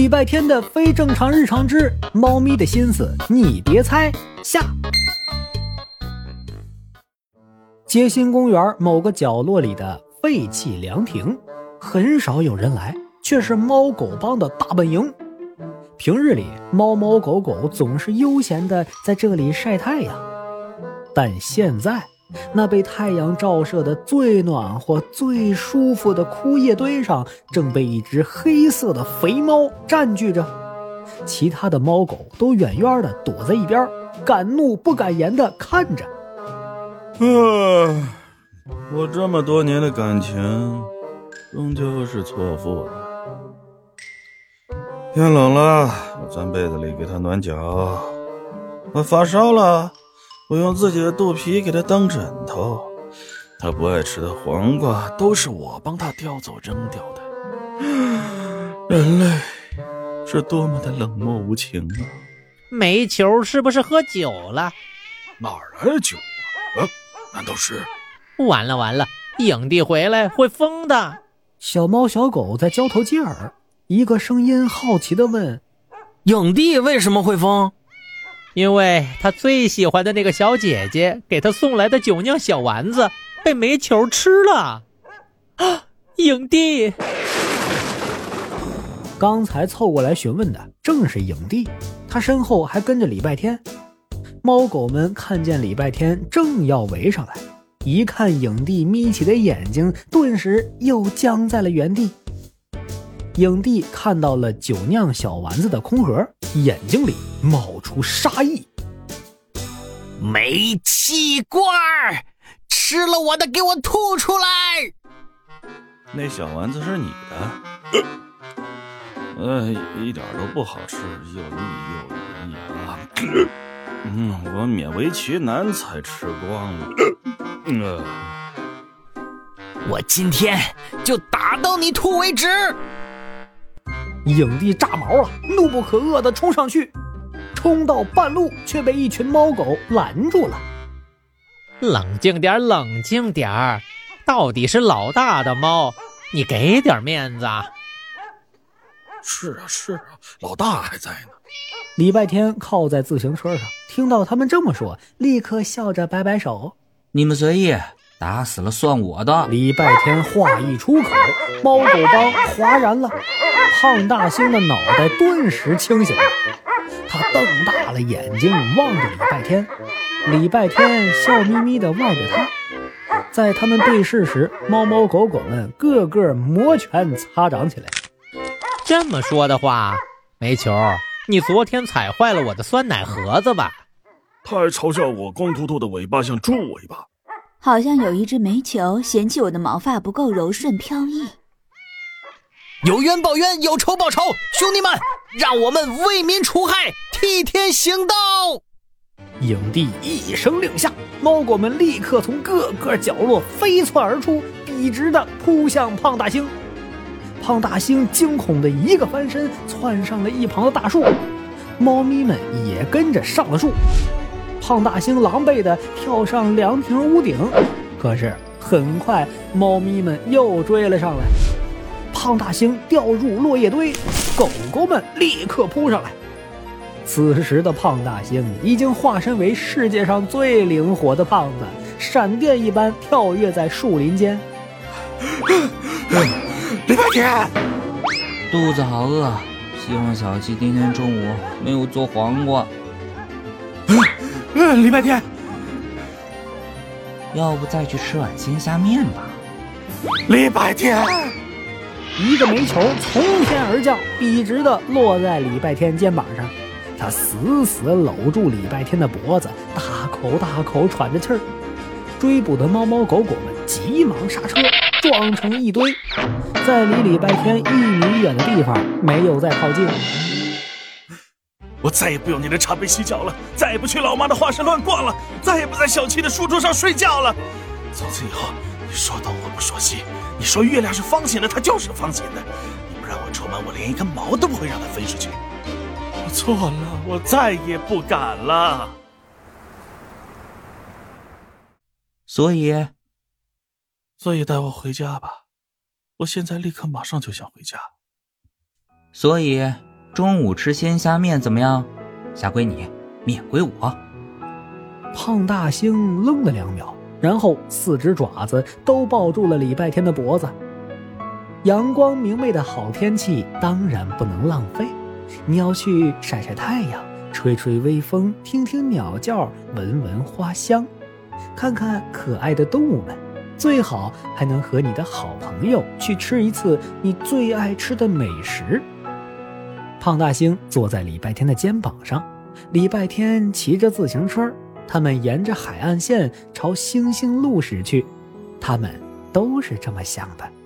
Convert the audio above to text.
礼拜天的非正常日常之猫咪的心思，你别猜。下，街心公园某个角落里的废弃凉亭，很少有人来，却是猫狗帮的大本营。平日里，猫猫狗狗总是悠闲的在这里晒太阳，但现在。那被太阳照射的最暖和、最舒服的枯叶堆上，正被一只黑色的肥猫占据着。其他的猫狗都远远的躲在一边，敢怒不敢言的看着。啊，我这么多年的感情，终究是错付了。天冷了，我钻被子里给它暖脚。我发烧了。我用自己的肚皮给它当枕头，它不爱吃的黄瓜都是我帮它叼走扔掉的。人类是多么的冷漠无情啊！煤球是不是喝酒了？哪来的酒啊？难道是？完了完了，影帝回来会疯的。小猫小狗在交头接耳，一个声音好奇的问：“影帝为什么会疯？”因为他最喜欢的那个小姐姐给他送来的酒酿小丸子被煤球吃了，啊！影帝，刚才凑过来询问的正是影帝，他身后还跟着礼拜天。猫狗们看见礼拜天正要围上来，一看影帝眯起的眼睛，顿时又僵在了原地。影帝看到了酒酿小丸子的空盒，眼睛里冒出杀意。煤气罐儿，吃了我的，给我吐出来！那小丸子是你的？呃，一点都不好吃，又腻又黏牙！嗯，我勉为其难才吃光了。呃，我今天就打到你吐为止！影帝炸毛了，怒不可遏地冲上去，冲到半路却被一群猫狗拦住了。冷静点，冷静点儿，到底是老大的猫，你给点面子。是啊，是啊，老大还在呢。礼拜天靠在自行车上，听到他们这么说，立刻笑着摆摆手：“你们随意，打死了算我的。”礼拜天话一出口，猫狗帮哗然了。胖大星的脑袋顿时清醒了，他瞪大了眼睛望着礼拜天，礼拜天笑眯眯地望着他。在他们对视时，猫猫狗狗们个个摩拳擦掌起来。这么说的话，煤球，你昨天踩坏了我的酸奶盒子吧？他还嘲笑我光秃秃的尾巴像猪尾巴。好像有一只煤球嫌弃我的毛发不够柔顺飘逸。有冤报冤，有仇报仇，兄弟们，让我们为民除害，替天行道！影帝一声令下，猫狗们立刻从各个角落飞窜而出，笔直的扑向胖大星。胖大星惊恐的一个翻身，窜上了一旁的大树，猫咪们也跟着上了树。胖大星狼狈的跳上凉亭屋顶，可是很快，猫咪们又追了上来。胖大星掉入落叶堆，狗狗们立刻扑上来。此时的胖大星已经化身为世界上最灵活的胖子，闪电一般跳跃在树林间。礼拜天，肚子好饿，希望小七今天中午没有做黄瓜。嗯，礼拜天，要不再去吃碗鲜虾面吧？礼拜天。一个煤球从天而降，笔直的落在礼拜天肩膀上，他死死搂住礼拜天的脖子，大口大口喘着气儿。追捕的猫猫狗狗们急忙刹车，撞成一堆，在离礼拜天一米远的地方没有再靠近。我再也不用你的茶杯洗脚了，再也不去老妈的画室乱逛了，再也不在小七的书桌上睡觉了。从此以后，你说东我不说西。你说月亮是方形的，它就是方形的。你不让我出门，我连一根毛都不会让它飞出去。我错了，我再也不敢了。所以，所以带我回家吧。我现在立刻马上就想回家。所以，中午吃鲜虾面怎么样？虾归你，面归我。胖大星愣了两秒，然后四只爪子都抱住了礼拜天的脖子。阳光明媚的好天气当然不能浪费，你要去晒晒太阳，吹吹微风，听听鸟叫，闻闻花香，看看可爱的动物们，最好还能和你的好朋友去吃一次你最爱吃的美食。胖大星坐在礼拜天的肩膀上，礼拜天骑着自行车，他们沿着海岸线朝星星路驶去，他们都是这么想的。